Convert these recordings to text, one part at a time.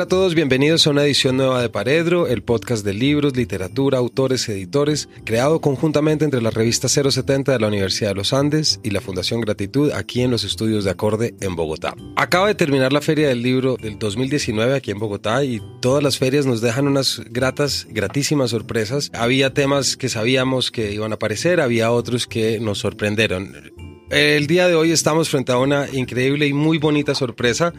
Hola a todos, bienvenidos a una edición nueva de Paredro, el podcast de libros, literatura, autores, editores, creado conjuntamente entre la revista 070 de la Universidad de los Andes y la Fundación Gratitud aquí en los estudios de Acorde en Bogotá. Acaba de terminar la Feria del Libro del 2019 aquí en Bogotá y todas las ferias nos dejan unas gratas, gratísimas sorpresas. Había temas que sabíamos que iban a aparecer, había otros que nos sorprenderon. El día de hoy estamos frente a una increíble y muy bonita sorpresa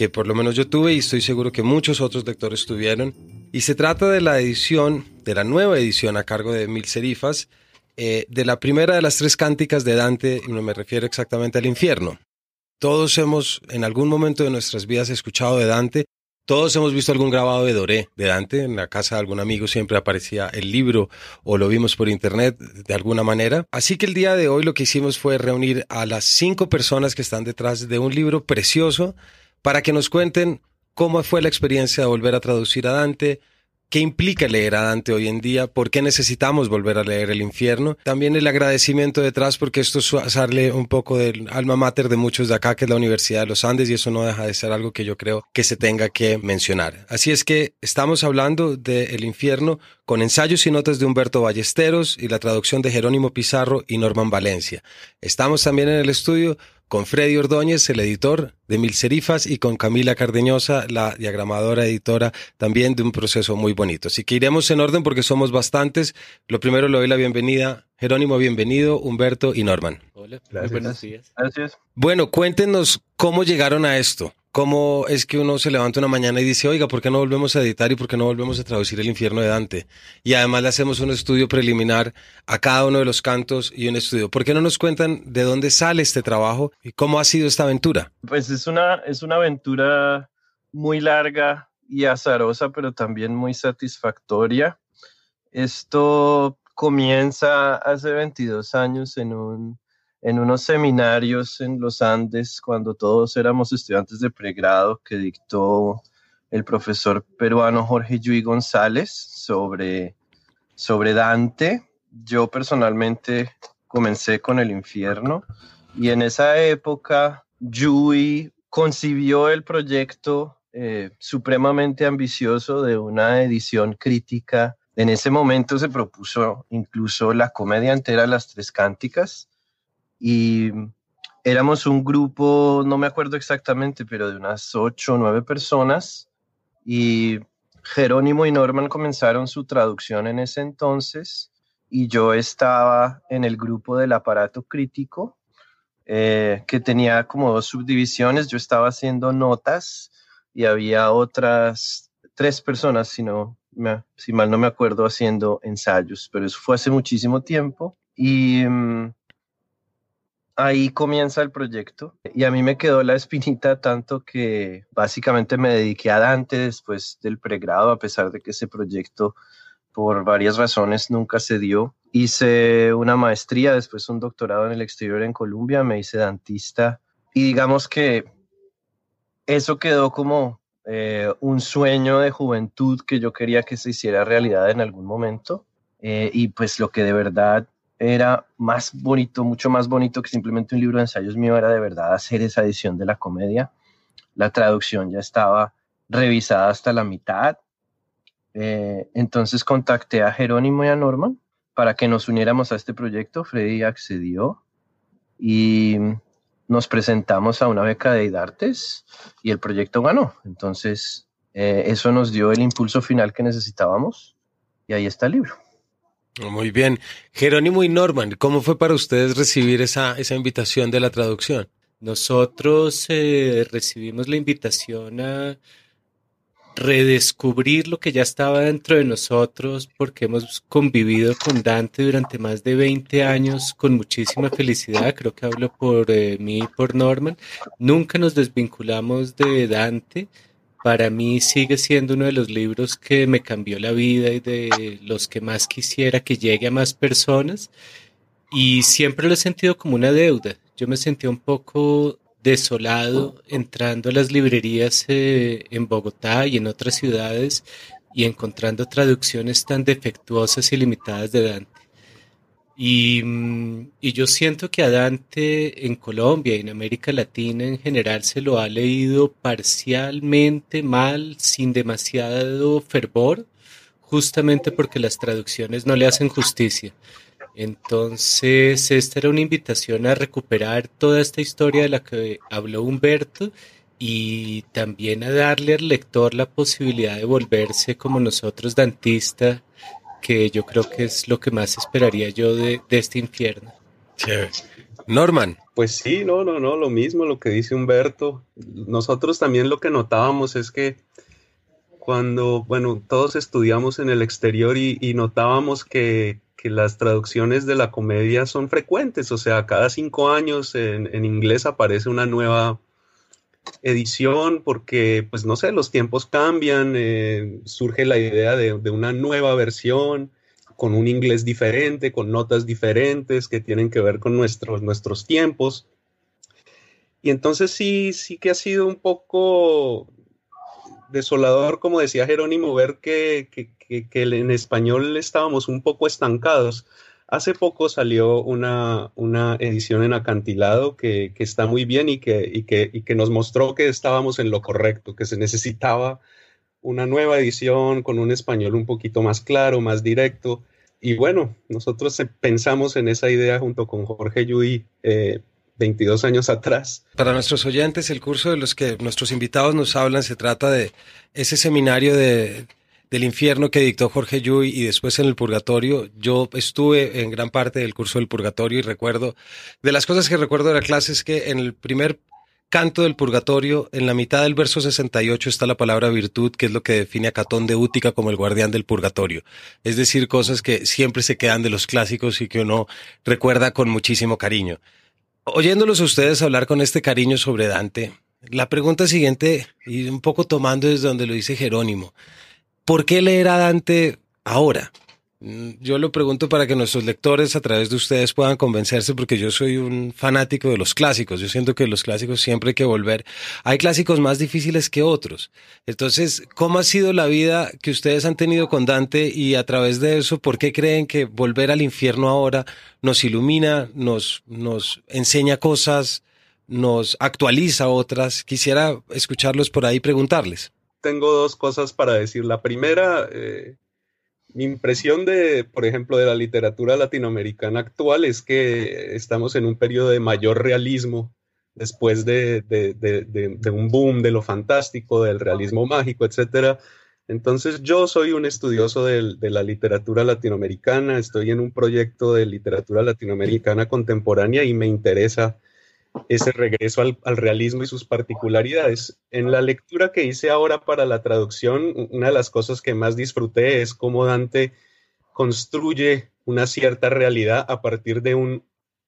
que por lo menos yo tuve y estoy seguro que muchos otros lectores tuvieron. Y se trata de la edición, de la nueva edición a cargo de Mil Serifas, eh, de la primera de las tres cánticas de Dante, y no me refiero exactamente al infierno. Todos hemos en algún momento de nuestras vidas escuchado de Dante, todos hemos visto algún grabado de Doré, de Dante, en la casa de algún amigo siempre aparecía el libro o lo vimos por internet de alguna manera. Así que el día de hoy lo que hicimos fue reunir a las cinco personas que están detrás de un libro precioso para que nos cuenten cómo fue la experiencia de volver a traducir a Dante, qué implica leer a Dante hoy en día, por qué necesitamos volver a leer el infierno. También el agradecimiento detrás, porque esto es hacerle un poco del alma mater de muchos de acá, que es la Universidad de los Andes, y eso no deja de ser algo que yo creo que se tenga que mencionar. Así es que estamos hablando El infierno con ensayos y notas de Humberto Ballesteros y la traducción de Jerónimo Pizarro y Norman Valencia. Estamos también en el estudio con Freddy Ordóñez, el editor de Mil Serifas, y con Camila Cardeñosa, la diagramadora editora también de un proceso muy bonito. Así que iremos en orden porque somos bastantes. Lo primero le doy la bienvenida. Jerónimo, bienvenido. Humberto y Norman. Hola, buenos días. Gracias. Bueno, cuéntenos cómo llegaron a esto. ¿Cómo es que uno se levanta una mañana y dice, oiga, ¿por qué no volvemos a editar y por qué no volvemos a traducir el infierno de Dante? Y además le hacemos un estudio preliminar a cada uno de los cantos y un estudio. ¿Por qué no nos cuentan de dónde sale este trabajo y cómo ha sido esta aventura? Pues es una, es una aventura muy larga y azarosa, pero también muy satisfactoria. Esto comienza hace 22 años en un en unos seminarios en los Andes cuando todos éramos estudiantes de pregrado que dictó el profesor peruano Jorge Yui González sobre, sobre Dante. Yo personalmente comencé con el infierno y en esa época Yui concibió el proyecto eh, supremamente ambicioso de una edición crítica. En ese momento se propuso incluso la comedia entera, las tres cánticas, y éramos un grupo, no me acuerdo exactamente, pero de unas ocho o nueve personas y Jerónimo y Norman comenzaron su traducción en ese entonces y yo estaba en el grupo del aparato crítico eh, que tenía como dos subdivisiones. Yo estaba haciendo notas y había otras tres personas, si, no, si mal no me acuerdo, haciendo ensayos, pero eso fue hace muchísimo tiempo. Y mm, ahí comienza el proyecto y a mí me quedó la espinita tanto que básicamente me dediqué a Dante después del pregrado, a pesar de que ese proyecto por varias razones nunca se dio. Hice una maestría, después un doctorado en el exterior en Colombia, me hice dantista y digamos que eso quedó como eh, un sueño de juventud que yo quería que se hiciera realidad en algún momento. Eh, y pues lo que de verdad era más bonito, mucho más bonito que simplemente un libro de ensayos mío, era de verdad hacer esa edición de la comedia. La traducción ya estaba revisada hasta la mitad. Eh, entonces contacté a Jerónimo y a Norman para que nos uniéramos a este proyecto. Freddy accedió y nos presentamos a una beca de IDARTES y el proyecto ganó. Entonces, eh, eso nos dio el impulso final que necesitábamos y ahí está el libro. Muy bien. Jerónimo y Norman, ¿cómo fue para ustedes recibir esa, esa invitación de la traducción? Nosotros eh, recibimos la invitación a redescubrir lo que ya estaba dentro de nosotros porque hemos convivido con Dante durante más de 20 años con muchísima felicidad, creo que hablo por eh, mí y por Norman, nunca nos desvinculamos de Dante, para mí sigue siendo uno de los libros que me cambió la vida y de los que más quisiera que llegue a más personas y siempre lo he sentido como una deuda. Yo me sentía un poco desolado entrando a las librerías eh, en Bogotá y en otras ciudades y encontrando traducciones tan defectuosas y limitadas de Dante. Y, yo siento que a Dante en Colombia y en América Latina en general se lo ha leído parcialmente mal, sin demasiado fervor, justamente porque las traducciones no le hacen justicia. Entonces, esta era una invitación a recuperar toda esta historia de la que habló Humberto y también a darle al lector la posibilidad de volverse como nosotros dantista, que yo creo que es lo que más esperaría yo de, este infierno. Norman. Pues sí, no, no, no, lo mismo lo que dice Humberto. Nosotros también lo que notábamos es que cuando, bueno, todos estudiamos en el exterior y notábamos que, que las traducciones de la comedia son frecuentes, o sea, cada cinco años en, inglés aparece una nueva edición porque, pues no sé, los tiempos cambian, eh, surge la idea de, una nueva versión con un inglés diferente, con notas diferentes que tienen que ver con nuestros, nuestros tiempos. Y entonces sí, sí que ha sido un poco desolador, como decía Jerónimo, ver que, en español estábamos un poco estancados. Hace poco salió una, una edición en acantilado que, está muy bien y que, que, nos mostró que estábamos en lo correcto, que se necesitaba una nueva edición con un español un poquito más claro, más directo. Y bueno, nosotros pensamos en esa idea junto con Jorge Yui eh, 22 años atrás. Para nuestros oyentes, el curso de los que nuestros invitados nos hablan se trata de ese seminario de, del infierno que dictó Jorge Yuy y después en el purgatorio. Yo estuve en gran parte del curso del purgatorio y recuerdo, de las cosas que recuerdo de la clase es que en el primer canto del purgatorio, en la mitad del verso 68 está la palabra virtud, que es lo que define a Catón de Útica como el guardián del purgatorio. Es decir, cosas que siempre se quedan de los clásicos y que uno recuerda con muchísimo cariño. Oyéndolos a ustedes hablar con este cariño sobre Dante, la pregunta siguiente, y un poco tomando desde donde lo dice Jerónimo, ¿por qué leer a Dante ahora? Mm, yo lo pregunto para que nuestros lectores a través de ustedes puedan convencerse porque yo soy un fanático de los clásicos. Yo siento que los clásicos siempre hay que volver. Hay clásicos más difíciles que otros. Entonces, ¿cómo ha sido la vida que ustedes han tenido con Dante y a través de eso, por qué creen que volver al infierno ahora nos ilumina, nos, nos enseña cosas, nos actualiza otras? Quisiera escucharlos por ahí y preguntarles. Tengo dos cosas para decir. La primera, eh mi impresión de, por ejemplo, de la literatura latinoamericana actual es que estamos en un periodo de mayor realismo después de, un boom de lo fantástico, del realismo mágico, etc. Entonces yo soy un estudioso de, la literatura latinoamericana, estoy en un proyecto de literatura latinoamericana contemporánea y me interesa ese regreso al, realismo y sus particularidades. En la lectura que hice ahora para la traducción, una de las cosas que más disfruté es cómo Dante construye una cierta realidad a partir de un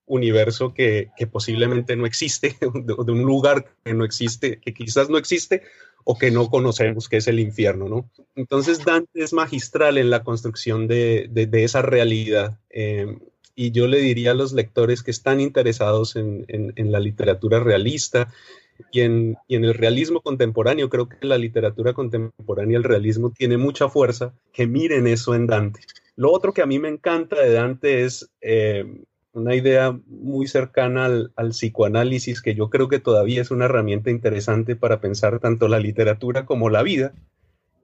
universo que, posiblemente no existe, de, un lugar que no existe, que quizás no existe o que no conocemos, que es el infierno, ¿no? Entonces Dante es magistral en la construcción de, esa realidad. Eh, y yo le diría a los lectores que están interesados en, la literatura realista y en, el realismo contemporáneo, creo que la literatura contemporánea, el realismo tiene mucha fuerza, que miren eso en Dante. Lo otro que a mí me encanta de Dante es eh, una idea muy cercana al, al, psicoanálisis, que yo creo que todavía es una herramienta interesante para pensar tanto la literatura como la vida.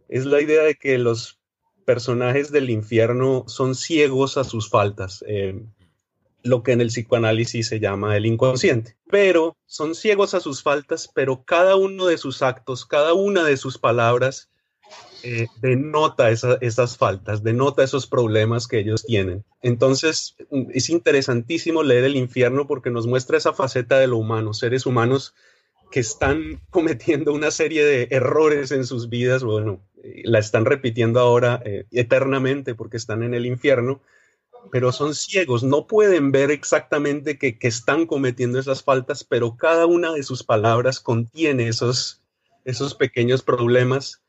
Es la idea de que los personajes del infierno son ciegos a sus faltas, eh, lo que en el psicoanálisis se llama el inconsciente. Pero son ciegos a sus faltas, pero cada uno de sus actos, cada una de sus palabras eh, denota esas faltas, denota esos problemas que ellos tienen. Entonces, es interesantísimo leer el infierno porque nos muestra esa faceta de lo humano, seres humanos que están cometiendo una serie de errores en sus vidas, bueno, la están repitiendo ahora eh, eternamente porque están en el infierno, pero son ciegos, no pueden ver exactamente que, están cometiendo esas faltas, pero cada una de sus palabras contiene esos, esos pequeños problemas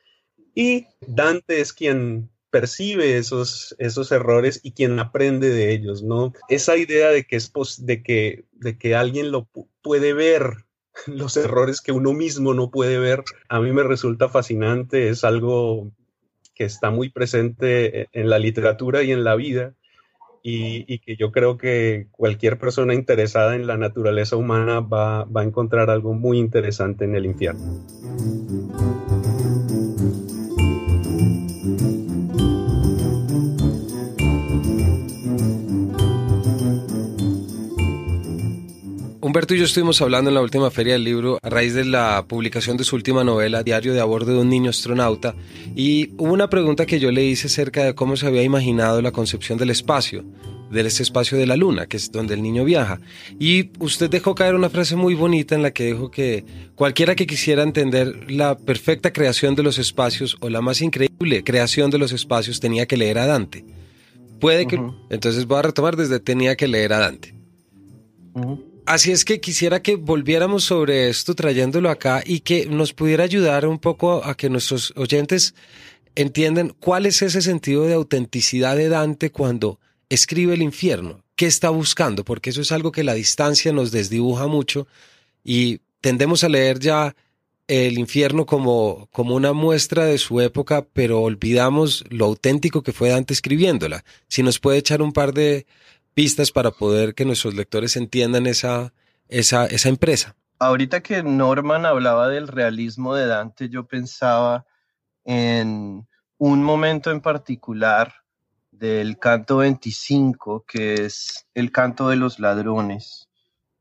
y Dante es quien percibe esos, esos errores y quien aprende de ellos, ¿no? Esa idea de que, es de que, de que alguien lo puede ver los errores que uno mismo no puede ver, a mí me resulta fascinante, es algo que está muy presente en la literatura y en la vida y, que yo creo que cualquier persona interesada en la naturaleza humana va, va a encontrar algo muy interesante en el infierno. Humberto y yo estuvimos hablando en la última feria del libro a raíz de la publicación de su última novela, Diario de a bordo de un niño astronauta, y hubo una pregunta que yo le hice acerca de cómo se había imaginado la concepción del espacio, del ese espacio de la luna, que es donde el niño viaja. Y usted dejó caer una frase muy bonita en la que dijo que cualquiera que quisiera entender la perfecta creación de los espacios o la más increíble creación de los espacios tenía que leer a Dante. Puede que... Entonces voy a retomar desde tenía que leer a Dante. Así es que quisiera que volviéramos sobre esto trayéndolo acá y que nos pudiera ayudar un poco a que nuestros oyentes entiendan cuál es ese sentido de autenticidad de Dante cuando escribe el infierno. ¿Qué está buscando? Porque eso es algo que la distancia nos desdibuja mucho y tendemos a leer ya el infierno como, como una muestra de su época, pero olvidamos lo auténtico que fue Dante escribiéndola. Si nos puede echar un par de, pistas para poder que nuestros lectores entiendan esa, esa, esa empresa. Ahorita que Norman hablaba del realismo de Dante, yo pensaba en un momento en particular del canto 25, que es el canto de los ladrones.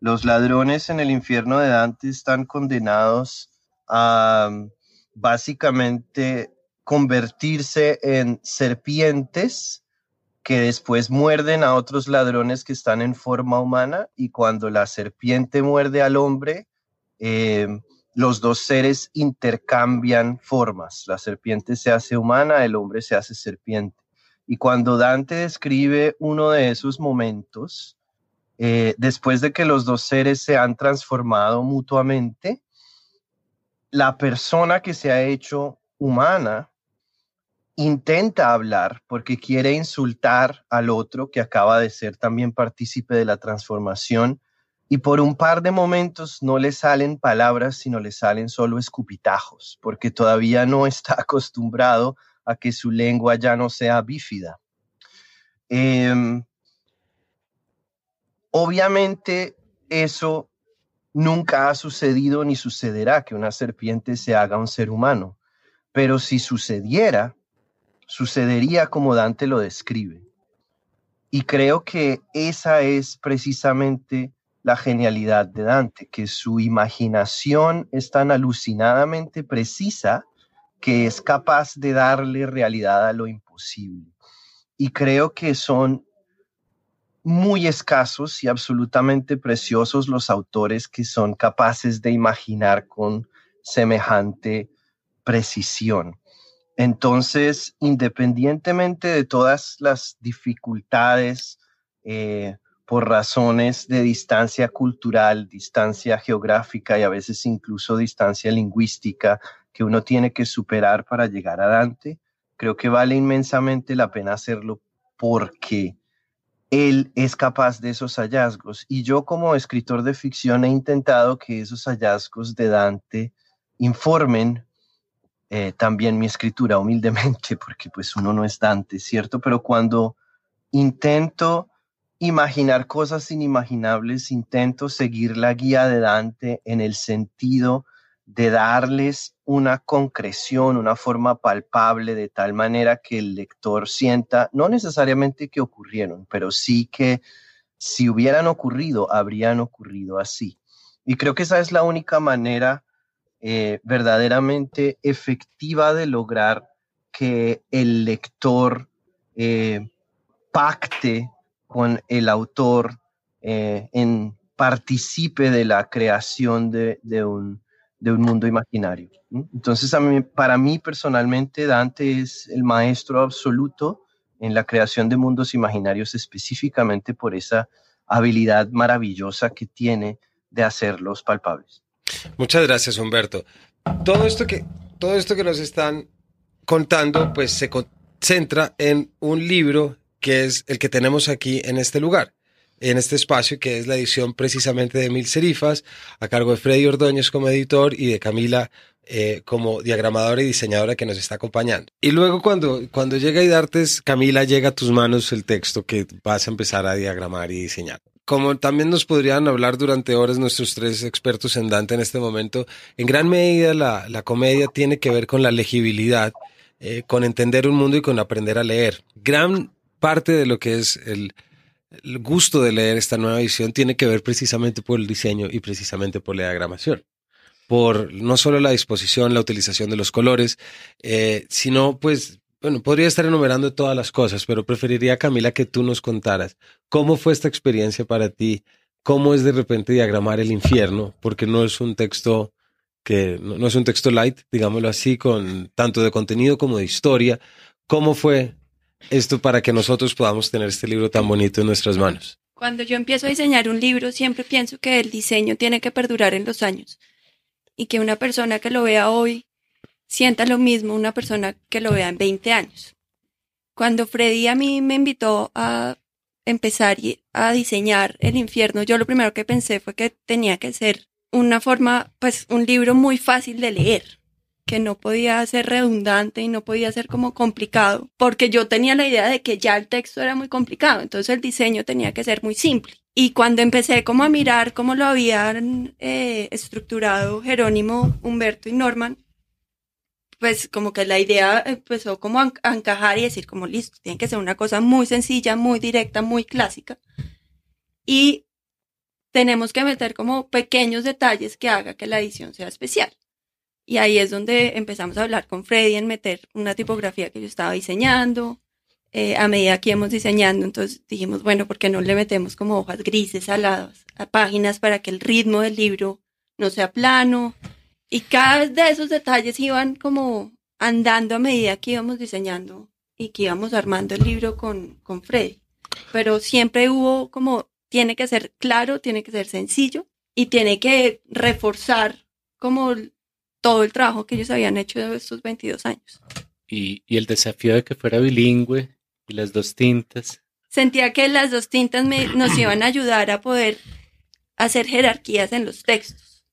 Los ladrones en el infierno de Dante están condenados a básicamente convertirse en serpientes que después muerden a otros ladrones que están en forma humana y cuando la serpiente muerde al hombre, eh, los dos seres intercambian formas. La serpiente se hace humana, el hombre se hace serpiente. Y cuando Dante describe uno de esos momentos, eh, después de que los dos seres se han transformado mutuamente, la persona que se ha hecho humana intenta hablar porque quiere insultar al otro que acaba de ser también partícipe de la transformación y por un par de momentos no le salen palabras, sino le salen solo escupitajos, porque todavía no está acostumbrado a que su lengua ya no sea bífida. Em, obviamente eso nunca ha sucedido ni sucederá que una serpiente se haga un ser humano, pero si sucediera, sucedería como Dante lo describe. Y creo que esa es precisamente la genialidad de Dante, que su imaginación es tan alucinadamente precisa que es capaz de darle realidad a lo imposible. Y creo que son muy escasos y absolutamente preciosos los autores que son capaces de imaginar con semejante precisión. Entonces, independientemente de todas las dificultades eh, por razones de distancia cultural, distancia geográfica y a veces incluso distancia lingüística que uno tiene que superar para llegar a Dante, creo que vale inmensamente la pena hacerlo porque él es capaz de esos hallazgos. Y yo como escritor de ficción he intentado que esos hallazgos de Dante informen eh, también mi escritura humildemente, porque pues uno no es Dante, ¿cierto? Pero cuando intento imaginar cosas inimaginables, intento seguir la guía de Dante en el sentido de darles una concreción, una forma palpable, de tal manera que el lector sienta, no necesariamente que ocurrieron, pero sí que si hubieran ocurrido, habrían ocurrido así. Y creo que esa es la única manera eh, verdaderamente efectiva de lograr que el lector eh, pacte con el autor, eh, en participe de la creación de, un, de un mundo imaginario. Entonces, para mí personalmente, Dante es el maestro absoluto en la creación de mundos imaginarios específicamente por esa habilidad maravillosa que tiene de hacerlos palpables. Muchas gracias, Humberto. Todo esto que, todo esto que nos están contando, pues se concentra en un libro que es el que tenemos aquí en este lugar en este espacio, que es la edición precisamente de Mil Serifas, a cargo de Freddy Ordóñez como editor y de Camila eh, como diagramadora y diseñadora que nos está acompañando. Y luego cuando, cuando llega Idartes, Camila, llega a tus manos el texto que vas a empezar a diagramar y diseñar. Como también nos podrían hablar durante horas nuestros tres expertos en Dante en este momento, en gran medida la, la comedia tiene que ver con la legibilidad, eh, con entender un mundo y con aprender a leer. Gran parte de lo que es el, el gusto de leer esta nueva edición tiene que ver precisamente por el diseño y precisamente por la diagramación. Por no solo la disposición, la utilización de los colores, eh, sino pues, bueno, podría estar enumerando todas las cosas, pero preferiría, Camila, que tú nos contaras cómo fue esta experiencia para ti, cómo es de repente diagramar el infierno, porque no es un texto que no, es un texto light, digámoslo así, con tanto de contenido como de historia. ¿Cómo fue esto para que nosotros podamos tener este libro tan bonito en nuestras manos? Cuando yo empiezo a diseñar un libro, siempre pienso que el diseño tiene que perdurar en los años y que una persona que lo vea hoy sienta lo mismo una persona que lo vea en 20 años. Cuando Freddy a mí me invitó a empezar a diseñar el infierno, yo lo primero que pensé fue que tenía que ser una forma, pues un libro muy fácil de leer que no podía ser redundante y no podía ser como complicado, porque yo tenía la idea de que ya el texto era muy complicado, entonces el diseño tenía que ser muy simple. Y cuando empecé como a mirar cómo lo habían eh, estructurado Jerónimo, Humberto y Norman, pues como que la idea empezó como a, encajar y decir como listo, tiene que ser una cosa muy sencilla, muy directa, muy clásica. Y tenemos que meter como pequeños detalles que haga que la edición sea especial. Y ahí es donde empezamos a hablar con Freddy en meter una tipografía que yo estaba diseñando. Eh, a medida que íbamos diseñando, entonces dijimos, bueno, ¿por qué no le metemos como hojas grises a las a páginas para que el ritmo del libro no sea plano? Y cada vez de esos detalles iban como andando a medida que íbamos diseñando y que íbamos armando el libro con, con Freddy. Pero siempre hubo como, tiene que ser claro, tiene que ser sencillo y tiene que reforzar como todo el trabajo que ellos habían hecho de estos 22 años. Y, y el desafío de que fuera bilingüe y las dos tintas. Sentía que las dos tintas me, nos iban a ayudar a poder hacer jerarquías en los textos.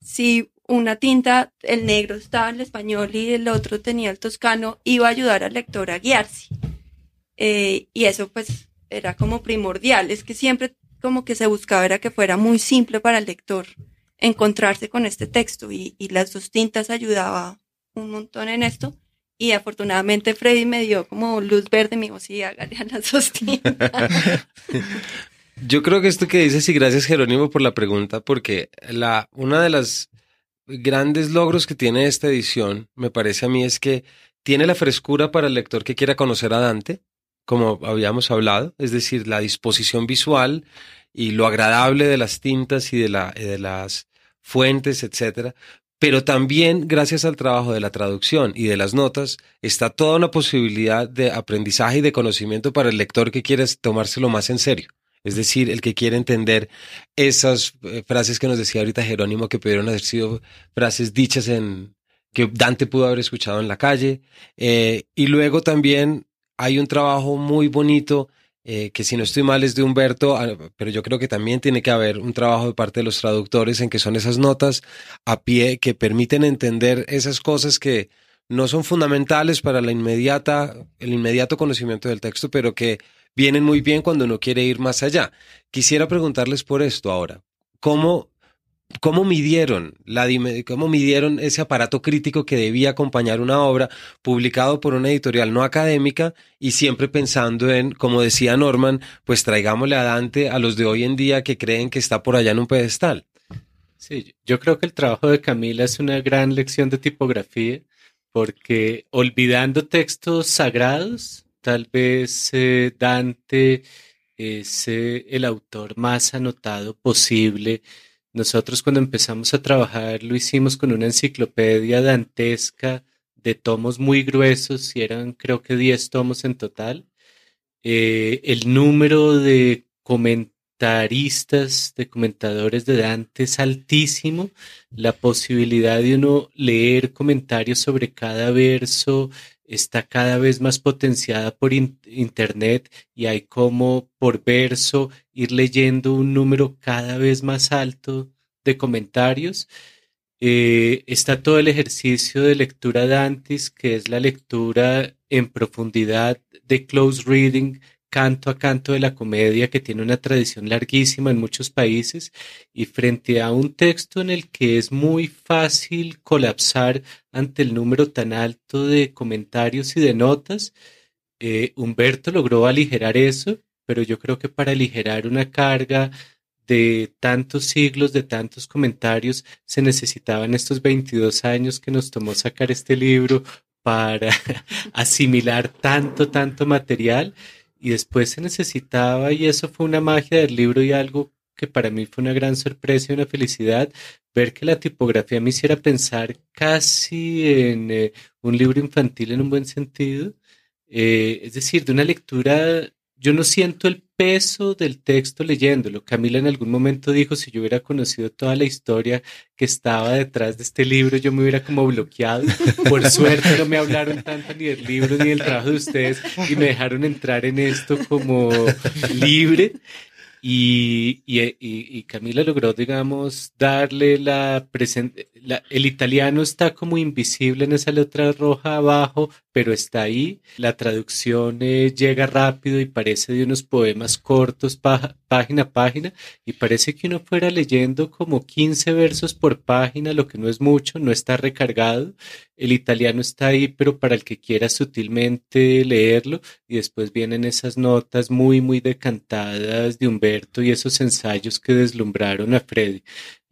Si una tinta, el negro estaba en el español y el otro tenía el toscano, iba a ayudar al lector a guiarse. Eh, y eso pues era como primordial, es que siempre como que se buscaba era que fuera muy simple para el lector encontrarse con este texto y, las dos tintas ayudaba un montón en esto. Y afortunadamente Freddy me dio como luz verde, me dijo, sí, hágale a las dos tintas. Yo creo que esto que dices, y gracias Jerónimo por la pregunta, porque la, una de las grandes logros que tiene esta edición, me parece a mí, es que tiene la frescura para el lector que quiera conocer a Dante, como habíamos hablado, es decir, la disposición visual y lo agradable de las tintas y de, la, de las fuentes, etcétera. Pero también, gracias al trabajo de la traducción y de las notas, está toda una posibilidad de aprendizaje y de conocimiento para el lector que quiere tomárselo más en serio. Es decir, el que quiere entender esas eh, frases que nos decía ahorita Jerónimo, que pudieron haber sido frases dichas en que Dante pudo haber escuchado en la calle. Eh, y luego también hay un trabajo muy bonito eh, que si no estoy mal es de Humberto, ah, pero yo creo que también tiene que haber un trabajo de parte de los traductores en que son esas notas a pie que permiten entender esas cosas que no son fundamentales para la inmediata, el inmediato conocimiento del texto, pero que vienen muy bien cuando uno quiere ir más allá. Quisiera preguntarles por esto ahora. ¿Cómo ¿Cómo midieron, la, ¿Cómo midieron ese aparato crítico que debía acompañar una obra publicado por una editorial no académica y siempre pensando en, como decía Norman, pues traigámosle a Dante a los de hoy en día que creen que está por allá en un pedestal? Sí, yo creo que el trabajo de Camila es una gran lección de tipografía porque olvidando textos sagrados, tal vez eh, Dante es eh, el autor más anotado posible Nosotros cuando empezamos a trabajar lo hicimos con una enciclopedia dantesca de tomos muy gruesos y eran creo que 10 tomos en total. Eh, el número de comentaristas, de comentadores de Dante es altísimo. La posibilidad de uno leer comentarios sobre cada verso está cada vez más potenciada por Internet y hay como por verso ir leyendo un número cada vez más alto de comentarios. Eh, está todo el ejercicio de lectura Dantis, que es la lectura en profundidad de close reading, canto a canto de la comedia que tiene una tradición larguísima en muchos países y frente a un texto en el que es muy fácil colapsar ante el número tan alto de comentarios y de notas, eh, Humberto logró aligerar eso, pero yo creo que para aligerar una carga de tantos siglos, de tantos comentarios, se necesitaban estos 22 años que nos tomó sacar este libro para asimilar tanto, tanto material y después se necesitaba, y eso fue una magia del libro y algo que para mí fue una gran sorpresa y una felicidad, ver que la tipografía me hiciera pensar casi en eh, un libro infantil en un buen sentido, eh, es decir, de una lectura yo no siento el peso del texto leyéndolo. Camila en algún momento dijo, si yo hubiera conocido toda la historia que estaba detrás de este libro, yo me hubiera como bloqueado. Por suerte no me hablaron tanto ni del libro ni del trabajo de ustedes y me dejaron entrar en esto como libre. Y, y, y, Camila logró, digamos, darle la presente. El italiano está como invisible en esa letra roja abajo, pero está ahí. La traducción eh, llega rápido y parece de unos poemas cortos, página a página, y parece que uno fuera leyendo como 15 versos por página, lo que no es mucho, no está recargado. El italiano está ahí, pero para el que quiera sutilmente leerlo, y después vienen esas notas muy, muy decantadas de Humberto y esos ensayos que deslumbraron a Freddy.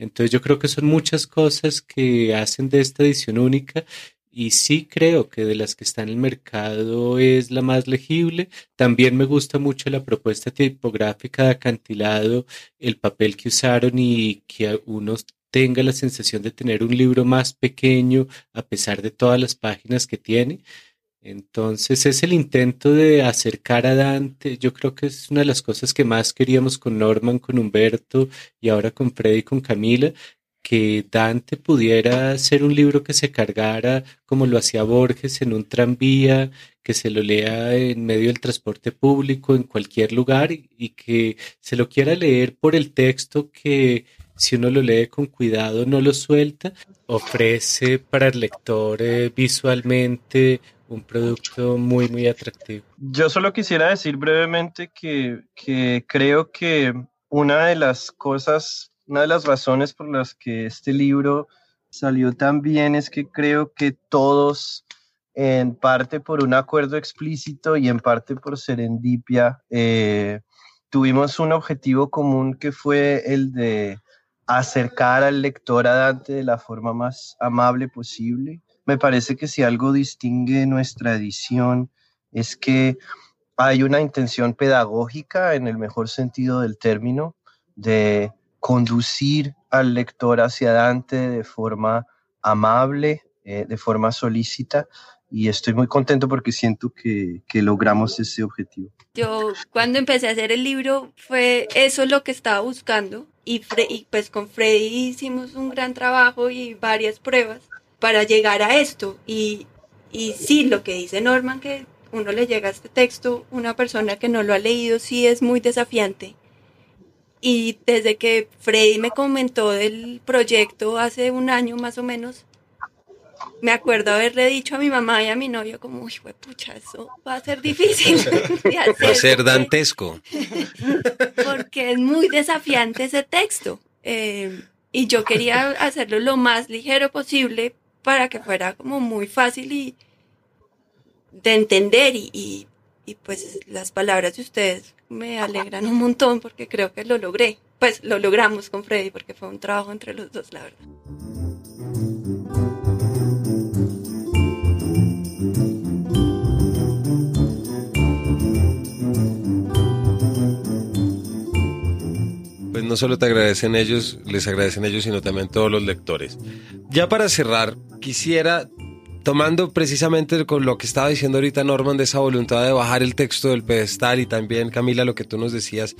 Entonces yo creo que son muchas cosas que hacen de esta edición única y sí creo que de las que están en el mercado es la más legible. También me gusta mucho la propuesta tipográfica de acantilado, el papel que usaron y que uno tenga la sensación de tener un libro más pequeño a pesar de todas las páginas que tiene. Entonces es el intento de acercar a Dante. Yo creo que es una de las cosas que más queríamos con Norman, con Humberto y ahora con Freddy y con Camila, que Dante pudiera ser un libro que se cargara como lo hacía Borges en un tranvía, que se lo lea en medio del transporte público, en cualquier lugar, y, que se lo quiera leer por el texto que si uno lo lee con cuidado no lo suelta, ofrece para el lector eh, visualmente un producto muy, muy atractivo. Yo solo quisiera decir brevemente que, que creo que una de las cosas una de las razones por las que este libro salió tan bien es que creo que todos, en parte por un acuerdo explícito y en parte por serendipia, eh, tuvimos un objetivo común que fue el de acercar al lector a Dante de la forma más amable posible. Me parece que si algo distingue nuestra edición es que hay una intención pedagógica en el mejor sentido del término de conducir al lector hacia Dante de forma amable, eh, de forma solícita, y estoy muy contento porque siento que, logramos ese objetivo. Yo cuando empecé a hacer el libro fue eso lo que estaba buscando y, pues con Freddy hicimos un gran trabajo y varias pruebas para llegar a esto. Y, y sí, lo que dice Norman que uno le llega a este texto, una persona que no lo ha leído sí es muy desafiante. Y desde que Freddy me comentó del proyecto hace un año más o menos, me acuerdo haberle dicho a mi mamá y a mi novio como, uy, pucha, eso va a ser difícil. va a ser dantesco. porque es muy desafiante ese texto. Eh, y yo quería hacerlo lo más ligero posible para que fuera como muy fácil y de entender y y pues las palabras de ustedes me alegran un montón porque creo que lo logré. Pues lo logramos con Freddy porque fue un trabajo entre los dos, la verdad. Pues no solo te agradecen ellos, les agradecen ellos, sino también todos los lectores. Ya para cerrar, quisiera, tomando precisamente con lo que estaba diciendo ahorita Norman de esa voluntad de bajar el texto del pedestal y también Camila lo que tú nos decías,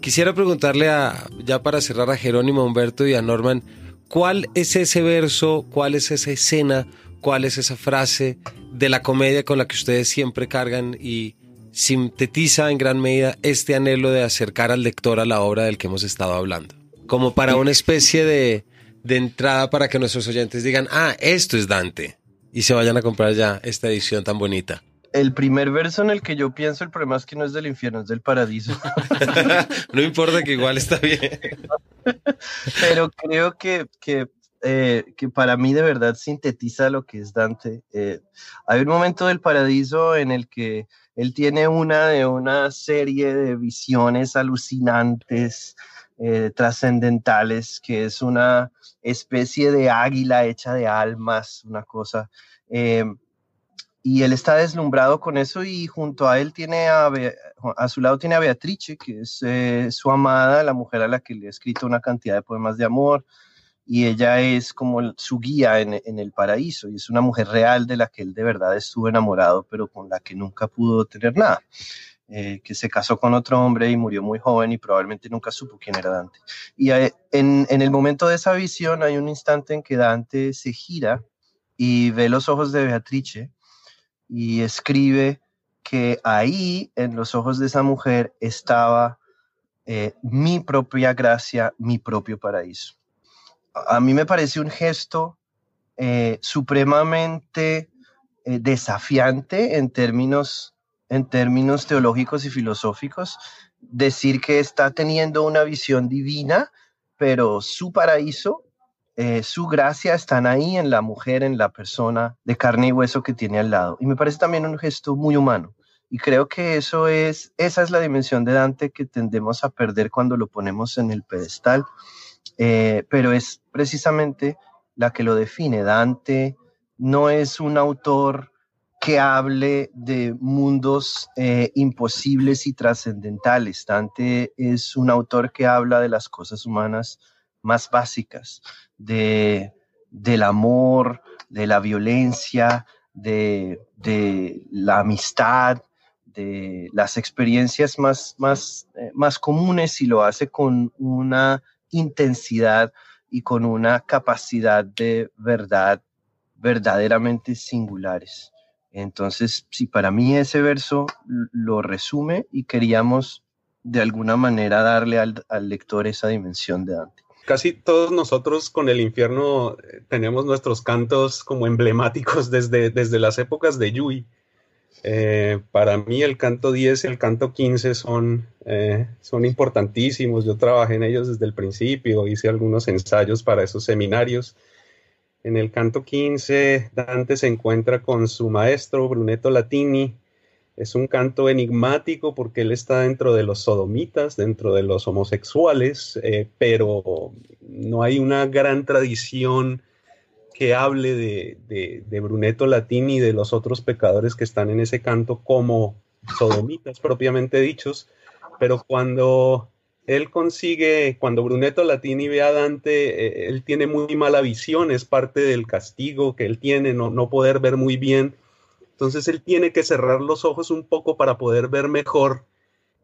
quisiera preguntarle a, ya para cerrar a Jerónimo, Humberto y a Norman, ¿cuál es ese verso, cuál es esa escena, cuál es esa frase de la comedia con la que ustedes siempre cargan y sintetiza en gran medida este anhelo de acercar al lector a la obra del que hemos estado hablando. Como para una especie de, de entrada para que nuestros oyentes digan, ah, esto es Dante. Y se vayan a comprar ya esta edición tan bonita. El primer verso en el que yo pienso, el problema es que no es del infierno, es del paraíso. no importa que igual está bien. Pero creo que, que, eh, que, para mí de verdad sintetiza lo que es Dante. Eh, hay un momento del paraíso en el que él tiene una de una serie de visiones alucinantes, eh, trascendentales, que es una especie de águila hecha de almas, una cosa. Y él está deslumbrado con eso y junto a él tiene a, a su lado tiene a Beatrice, que es su amada, la mujer a la que le ha escrito una cantidad de poemas de amor y ella es como su guía en, el paraíso y es una mujer real de la que él de verdad estuvo enamorado, pero con la que nunca pudo tener nada. Eh, que se casó con otro hombre y murió muy joven y probablemente nunca supo quién era Dante. Y en, el momento de esa visión hay un instante en que Dante se gira y ve los ojos de Beatrice y escribe que ahí, en los ojos de esa mujer, estaba eh, mi propia gracia, mi propio paraíso a mí me parece un gesto eh, supremamente eh, desafiante en términos, en términos teológicos y filosóficos, decir que está teniendo una visión divina, pero su paraíso, eh, su gracia están ahí en la mujer, en la persona de carne y hueso que tiene al lado. Y me parece también un gesto muy humano. Y creo que eso es, esa es la dimensión de Dante que tendemos a perder cuando lo ponemos en el pedestal eh, pero es precisamente la que lo define. Dante no es un autor que hable de mundos eh, imposibles y trascendentales. Dante es un autor que habla de las cosas humanas más básicas, de, del amor, de la violencia, de, de la amistad, de las experiencias más, más, eh, más comunes y lo hace con una intensidad y con una capacidad de verdad verdaderamente singulares. Entonces, si para mí ese verso lo resume y queríamos de alguna manera darle al, lector esa dimensión de Dante. Casi todos nosotros con el infierno eh, tenemos nuestros cantos como emblemáticos desde, desde las épocas de Yui. Eh, para mí el canto 10 y el canto 15 son, eh, son importantísimos. Yo trabajé en ellos desde el principio, hice algunos ensayos para esos seminarios. En el canto 15, Dante se encuentra con su maestro Brunetto Latini. Es un canto enigmático porque él está dentro de los sodomitas, dentro de los homosexuales, eh, pero no hay una gran tradición que hable de, de, Brunetto Latini y de los otros pecadores que están en ese canto como sodomitas propiamente dichos, pero cuando él consigue, cuando Brunetto Latini ve a Dante, eh, él tiene muy mala visión, es parte del castigo que él tiene, no, no poder ver muy bien. Entonces él tiene que cerrar los ojos un poco para poder ver mejor.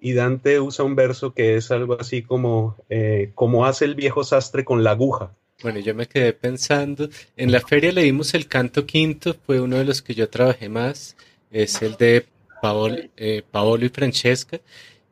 Y Dante usa un verso que es algo así como, eh, como hace el viejo sastre con la aguja. Bueno, yo me quedé pensando, en la feria leímos el canto quinto, fue uno de los que yo trabajé más, es el de eh, Paolo, y Francesca,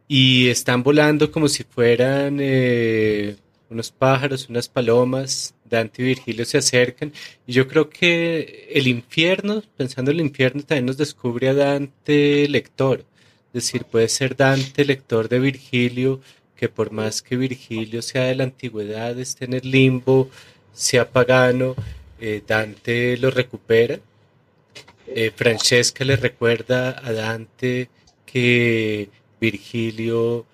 y están volando como si fueran eh, unos pájaros, unas palomas, Dante y Virgilio se acercan, y yo creo que el infierno, pensando en el infierno, también nos descubre a Dante lector, es decir, puede ser Dante lector de Virgilio, que por más que Virgilio sea de la antigüedad, esté en el limbo, sea pagano, eh, Dante lo recupera. Eh, Francesca le recuerda a Dante que Virgilio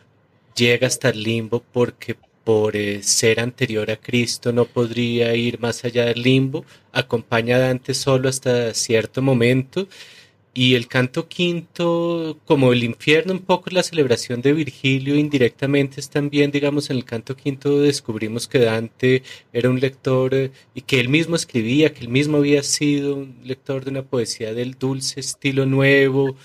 llega hasta el limbo porque por eh, ser anterior a Cristo no podría ir más allá del limbo, acompaña a Dante solo hasta cierto momento Y el canto quinto, como el infierno, un poco la celebración de Virgilio, indirectamente es también, digamos, en el canto quinto descubrimos que Dante era un lector eh, y que él mismo escribía, que él mismo había sido un lector de una poesía del dulce estilo nuevo,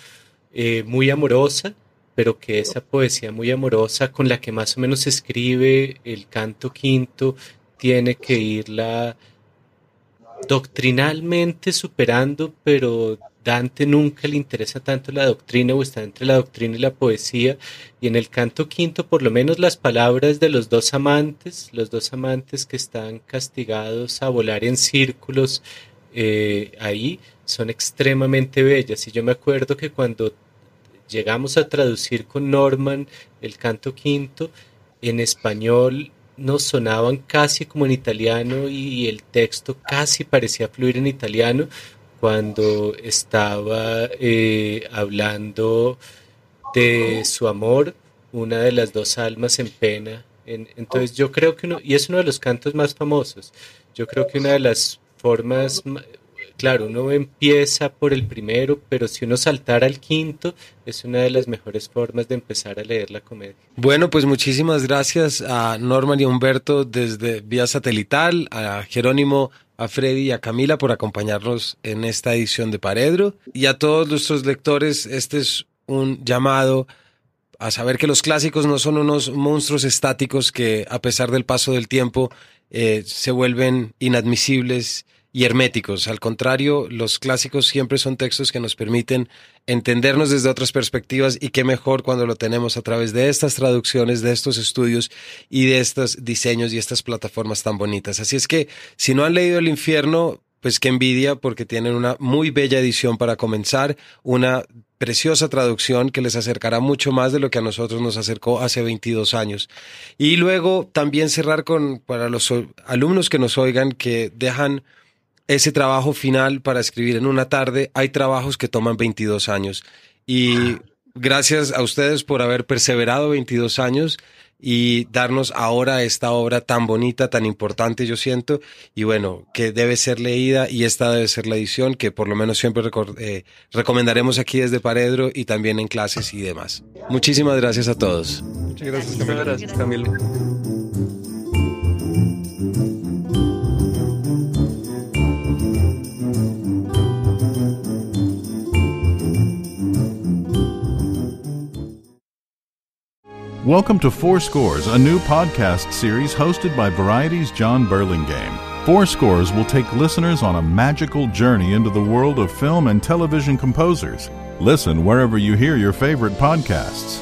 eh, muy amorosa, pero que esa poesía muy amorosa con la que más o menos escribe el canto quinto tiene que irla doctrinalmente superando, pero Dante nunca le interesa tanto la doctrina o está entre la doctrina y la poesía. Y en el canto quinto, por lo menos las palabras de los dos amantes, los dos amantes que están castigados a volar en círculos eh, ahí, son extremadamente bellas. Y yo me acuerdo que cuando llegamos a traducir con Norman el canto quinto, en español nos sonaban casi como en italiano y el texto casi parecía fluir en italiano cuando estaba eh, hablando de su amor, una de las dos almas en pena. entonces yo creo que uno, y es uno de los cantos más famosos, yo creo que una de las formas, claro, uno empieza por el primero, pero si uno saltara al quinto, es una de las mejores formas de empezar a leer la comedia. Bueno, pues muchísimas gracias a Norman y Humberto desde vía satelital, a Jerónimo a Freddy y a Camila por acompañarnos en esta edición de Paredro y a todos nuestros lectores. Este es un llamado a saber que los clásicos no son unos monstruos estáticos que a pesar del paso del tiempo eh, se vuelven inadmisibles y herméticos. Al contrario, los clásicos siempre son textos que nos permiten entendernos desde otras perspectivas y qué mejor cuando lo tenemos a través de estas traducciones, de estos estudios y de estos diseños y estas plataformas tan bonitas. Así es que si no han leído El infierno, pues qué envidia porque tienen una muy bella edición para comenzar, una preciosa traducción que les acercará mucho más de lo que a nosotros nos acercó hace 22 años. Y luego también cerrar con, para los alumnos que nos oigan, que dejan ese trabajo final para escribir en una tarde, hay trabajos que toman 22 años. Y gracias a ustedes por haber perseverado 22 años y darnos ahora esta obra tan bonita, tan importante, yo siento, y bueno, que debe ser leída y esta debe ser la edición que por lo menos siempre eh, recomendaremos aquí desde Paredro y también en clases y demás. Muchísimas gracias a todos. Muchas gracias, Camilo. Gracias, Camilo. Welcome to Four Scores, a new podcast series hosted by Variety's John Burlingame. Four Scores will take listeners on a magical journey into the world of film and television composers. Listen wherever you hear your favorite podcasts.